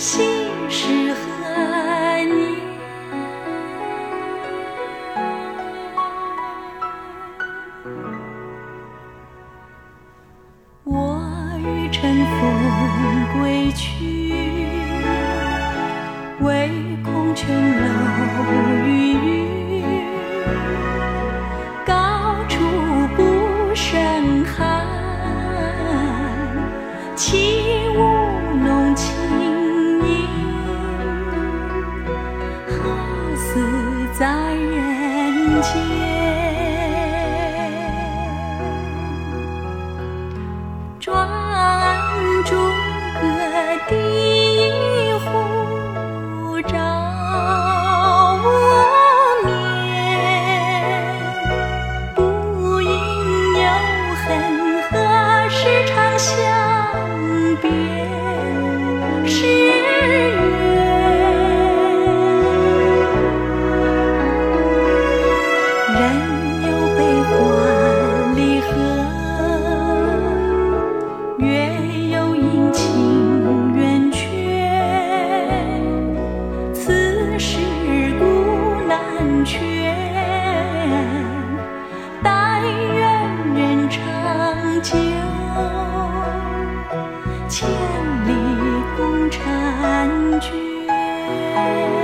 心事。中觉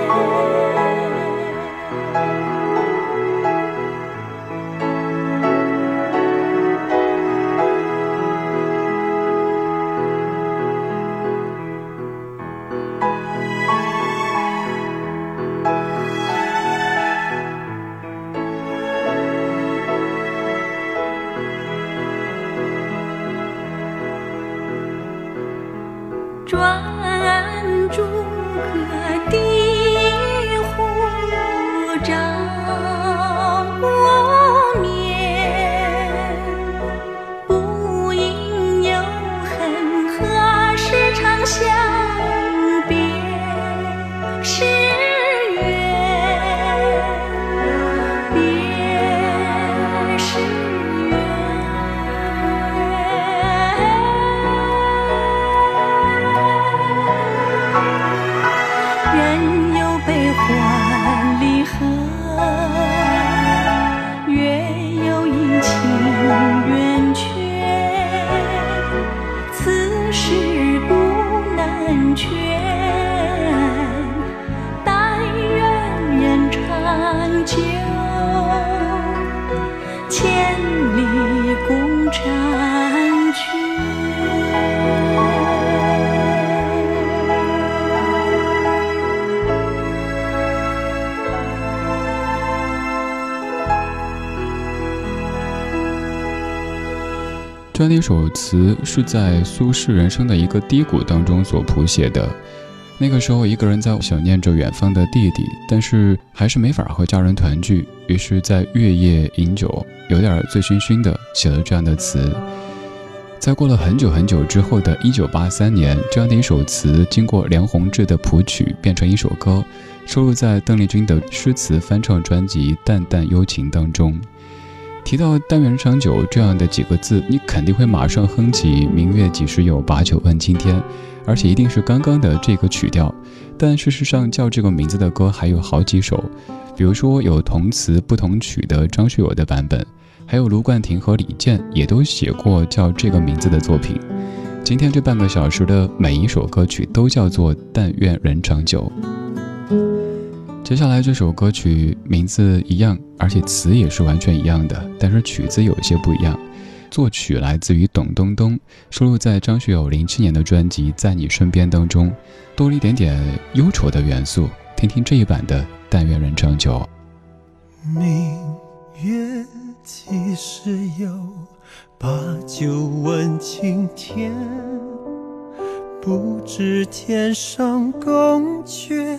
这样的一首词是在苏轼人生的一个低谷当中所谱写的。那个时候，一个人在想念着远方的弟弟，但是还是没法和家人团聚，于是，在月夜饮酒，有点醉醺醺的，写了这样的词。在过了很久很久之后的一九八三年，这样的一首词经过梁鸿志的谱曲，变成一首歌，收录在邓丽君的诗词翻唱专辑《淡淡幽情》当中。提到“但愿人长久”这样的几个字，你肯定会马上哼起“明月几时有，把酒问青天”，而且一定是刚刚的这个曲调。但事实上，叫这个名字的歌还有好几首，比如说有同词不同曲的张学友的版本，还有卢冠廷和李健也都写过叫这个名字的作品。今天这半个小时的每一首歌曲都叫做“但愿人长久”。接下来这首歌曲名字一样，而且词也是完全一样的，但是曲子有些不一样。作曲来自于董冬冬，收录在张学友零七年的专辑《在你身边》当中，多了一点点忧愁的元素。听听这一版的《但愿人长久》。明月几时有？把酒问青天。不知天上宫阙，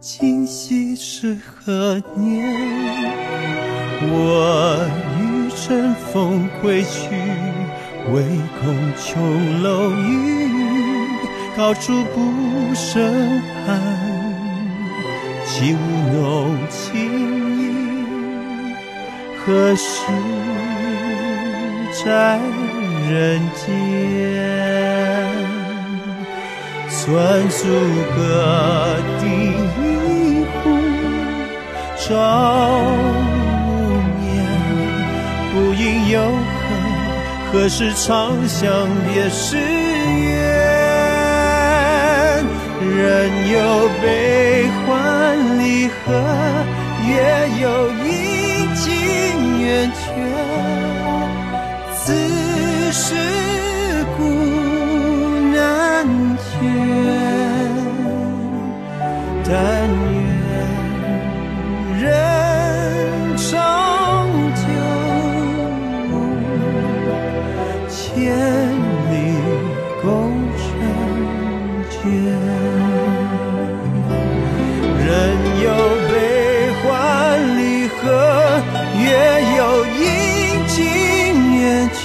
今夕是何年？归去，唯恐琼楼玉宇，高处不胜寒。起舞弄清影，何时在人间？算数个第一壶，照无眠。不应有，何时长向别时圆？人有悲欢离合，月有阴晴圆缺。此事古难。但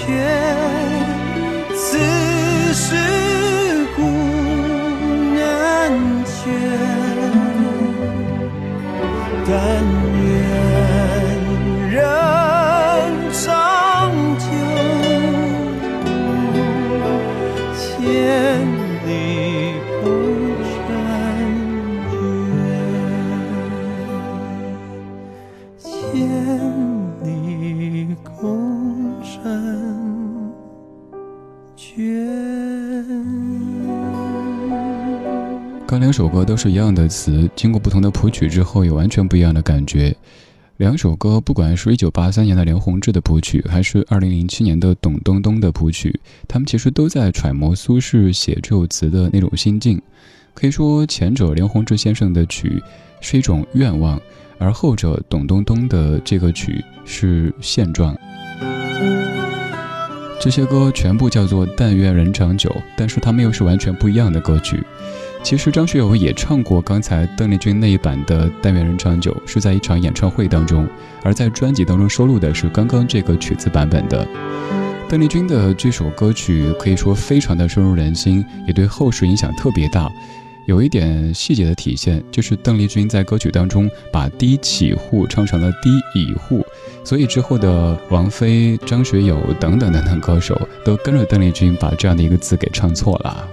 天首歌都是一样的词，经过不同的谱曲之后，有完全不一样的感觉。两首歌，不管是一九八三年的梁鸿志的谱曲，还是二零零七年的董冬冬的谱曲，他们其实都在揣摩苏轼写这首词的那种心境。可以说，前者梁鸿志先生的曲是一种愿望，而后者董冬冬的这个曲是现状。这些歌全部叫做“但愿人长久”，但是他们又是完全不一样的歌曲。其实张学友也唱过刚才邓丽君那一版的《但愿人长久》，是在一场演唱会当中，而在专辑当中收录的是刚刚这个曲子版本的。邓丽君的这首歌曲可以说非常的深入人心，也对后世影响特别大。有一点细节的体现，就是邓丽君在歌曲当中把低起户唱成了低乙户，所以之后的王菲、张学友等等等等歌手都跟着邓丽君把这样的一个字给唱错了。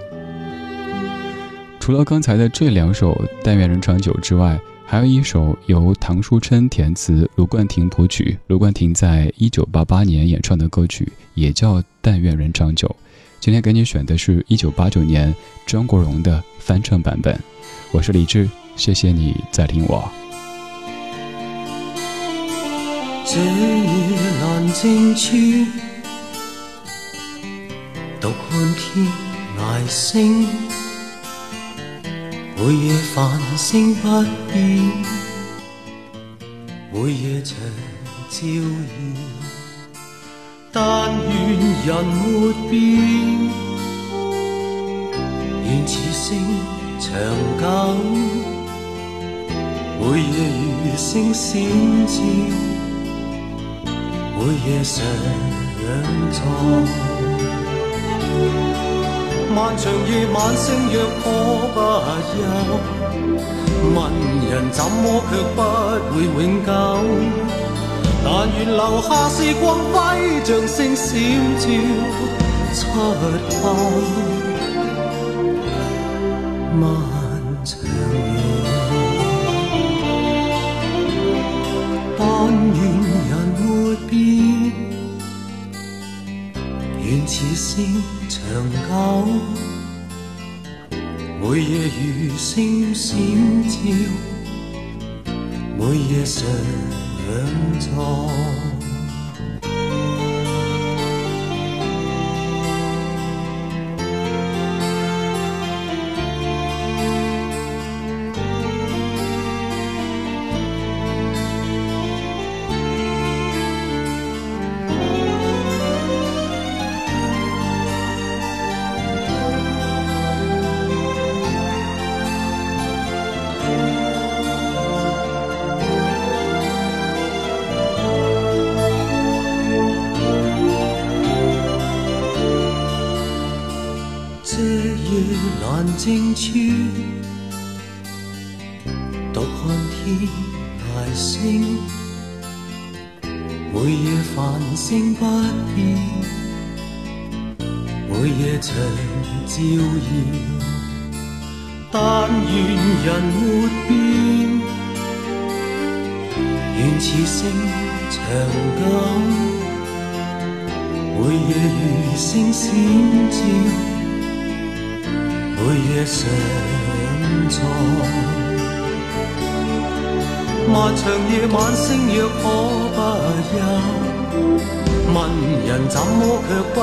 除了刚才的这两首《但愿人长久》之外，还有一首由唐书琛填词、卢冠廷谱曲，卢冠廷在一九八八年演唱的歌曲，也叫《但愿人长久》。今天给你选的是一九八九年张国荣的翻唱版本。我是李志，谢谢你在听我。这夜阑静处，独看天涯星。每夜繁星不变，每夜长照耀。但愿人没变，愿此星长久。每夜如星闪照，每夜常在。漫长夜晚，星若可不休，问人怎么却不会永久？但愿留下时光辉，像星闪照出口。漫长夜，但愿人没变，愿此星。长久，每夜如星闪照，每夜常在。静处，独看天大星，每夜繁星不变，每夜长照耀。但愿人没变，愿此生长久，每夜如星闪照。夜常在，漫长夜晚星若可不休，问人怎么却不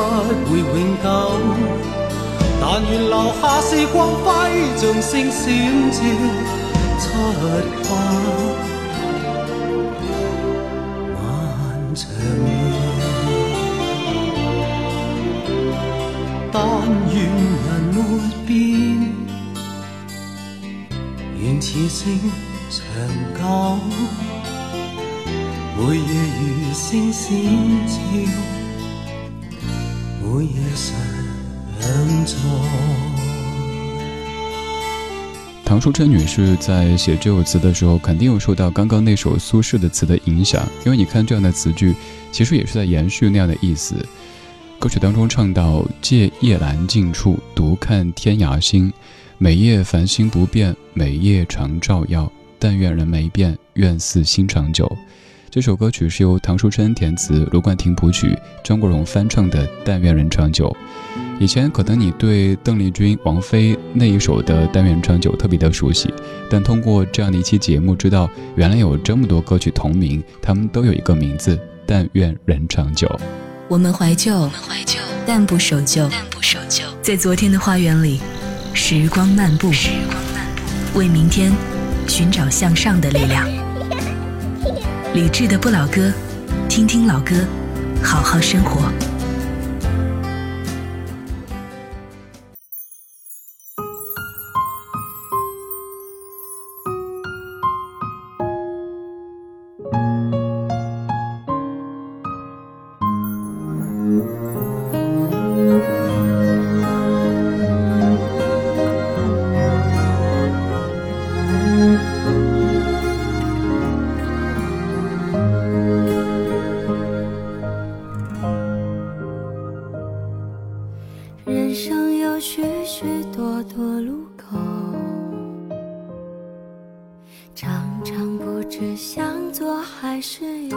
会永久？但愿留下是光辉，像星闪照出发。长久，每夜如星闪照，每夜常在。唐淑珍女士在写这首词的时候，肯定有受到刚刚那首苏轼的词的影响，因为你看这样的词句，其实也是在延续那样的意思。歌曲当中唱到：“借夜阑静处，独看天涯星。”每夜繁星不变，每夜常照耀。但愿人没变，愿似心长久。这首歌曲是由唐书琛填词，卢冠廷谱曲，张国荣翻唱的《但愿人长久》。以前可能你对邓丽君、王菲那一首的《但愿人长久》特别的熟悉，但通过这样的一期节目，知道原来有这么多歌曲同名，他们都有一个名字《但愿人长久》。我们怀旧，我们怀旧，但不守旧，但不守旧，在昨天的花园里。时光漫步，为明天寻找向上的力量。理智的不老歌，听听老歌，好好生活。许许多多路口常常不知向左还是右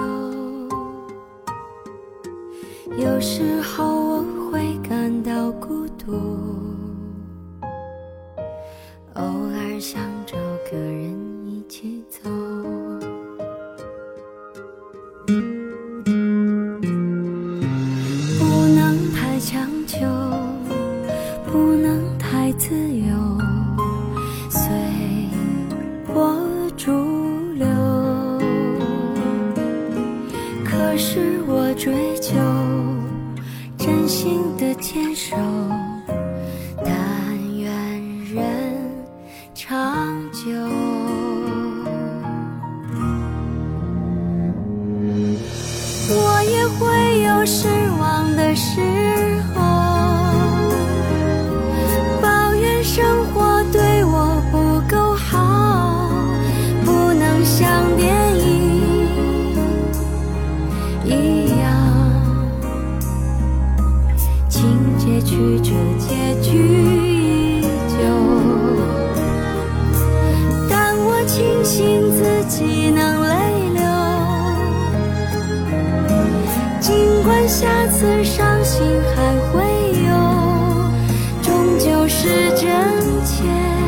有时候我会感到孤独心的坚守。下次伤心还会有终究是真切。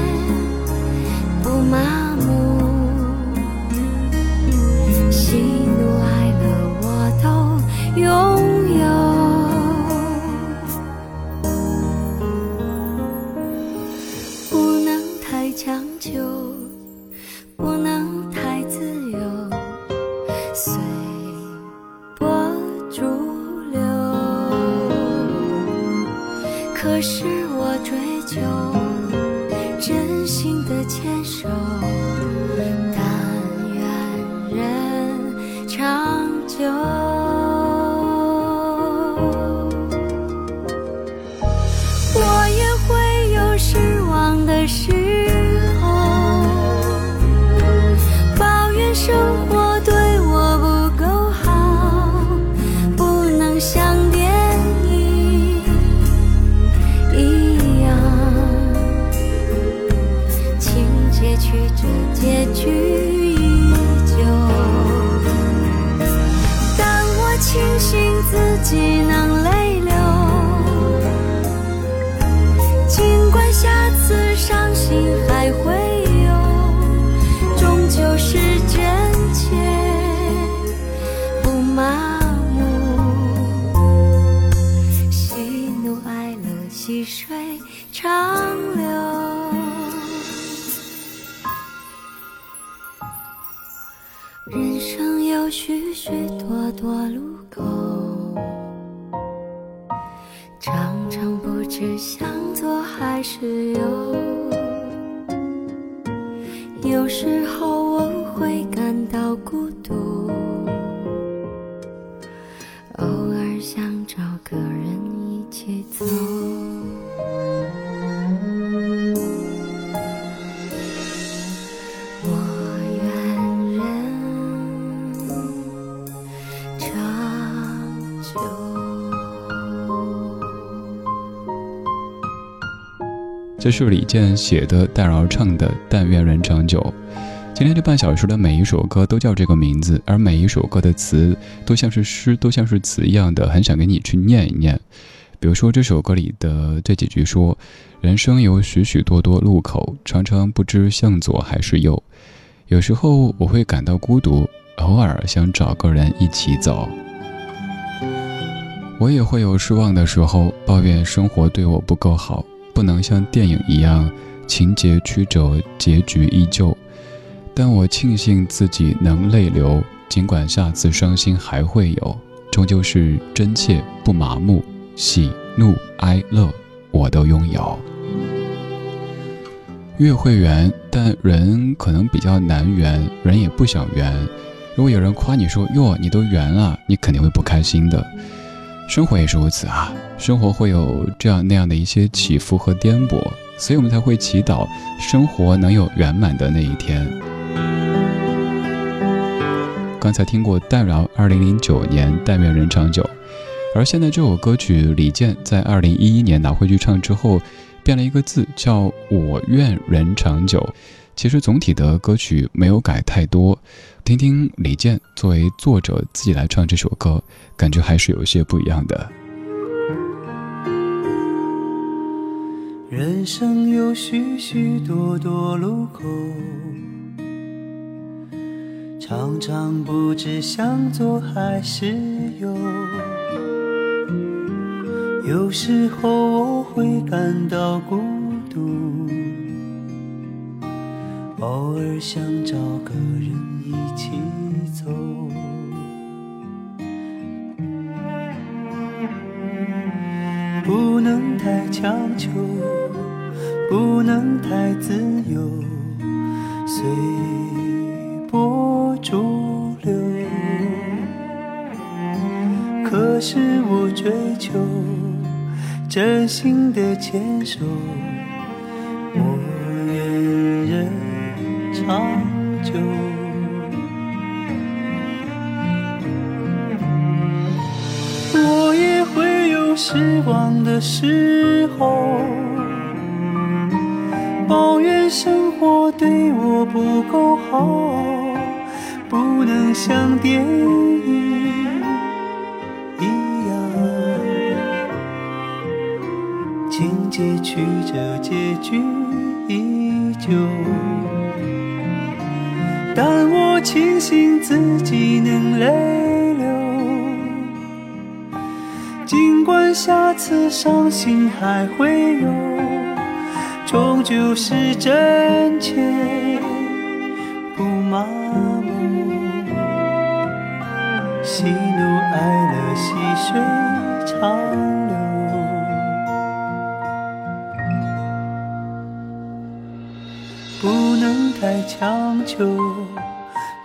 这是李健写的，戴娆唱的《但愿人长久》。今天这半小时的每一首歌都叫这个名字，而每一首歌的词都像是诗，都像是词一样的，很想给你去念一念。比如说这首歌里的这几句说：“人生有许许多多路口，常常不知向左还是右。有时候我会感到孤独，偶尔想找个人一起走。我也会有失望的时候，抱怨生活对我不够好，不能像电影一样情节曲折，结局依旧。但我庆幸自己能泪流，尽管下次伤心还会有，终究是真切不麻木，喜怒哀乐我都拥有。月会圆，但人可能比较难圆，人也不想圆。如果有人夸你说“哟，你都圆了”，你肯定会不开心的。生活也是如此啊，生活会有这样那样的一些起伏和颠簸，所以我们才会祈祷生活能有圆满的那一天。刚才听过戴娆二零零九年《但愿人长久》，而现在这首歌曲李健在二零一一年拿回去唱之后，变了一个字，叫“我愿人长久”。其实总体的歌曲没有改太多，听听李健作为作者自己来唱这首歌，感觉还是有一些不一样的。人生有许许多多路口，常常不知向左还是右。有时候我会感到孤独，偶尔想找个人一起走。不能太强求，不能太自由，随波逐流。可是我追求真心的牵手，长久。我也会有失望的时候，抱怨生活对我不够好，不能像电影一样，情节曲折，结局依旧。但我庆幸自己能泪流。尽管下次伤心还会有，终究是真切不麻木。喜怒哀乐，细水长流。不能太强求，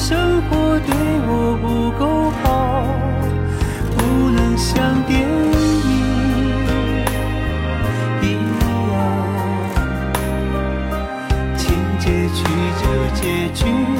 生活对我不够好，不能像电影一样，情节曲折，结局。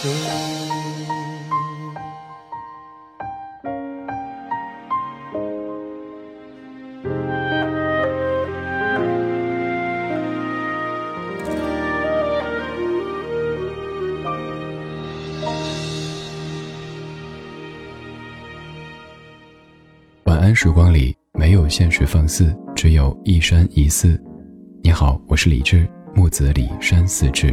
晚安时光里没有现实放肆，只有一山一寺。你好，我是李志，木子李山寺志。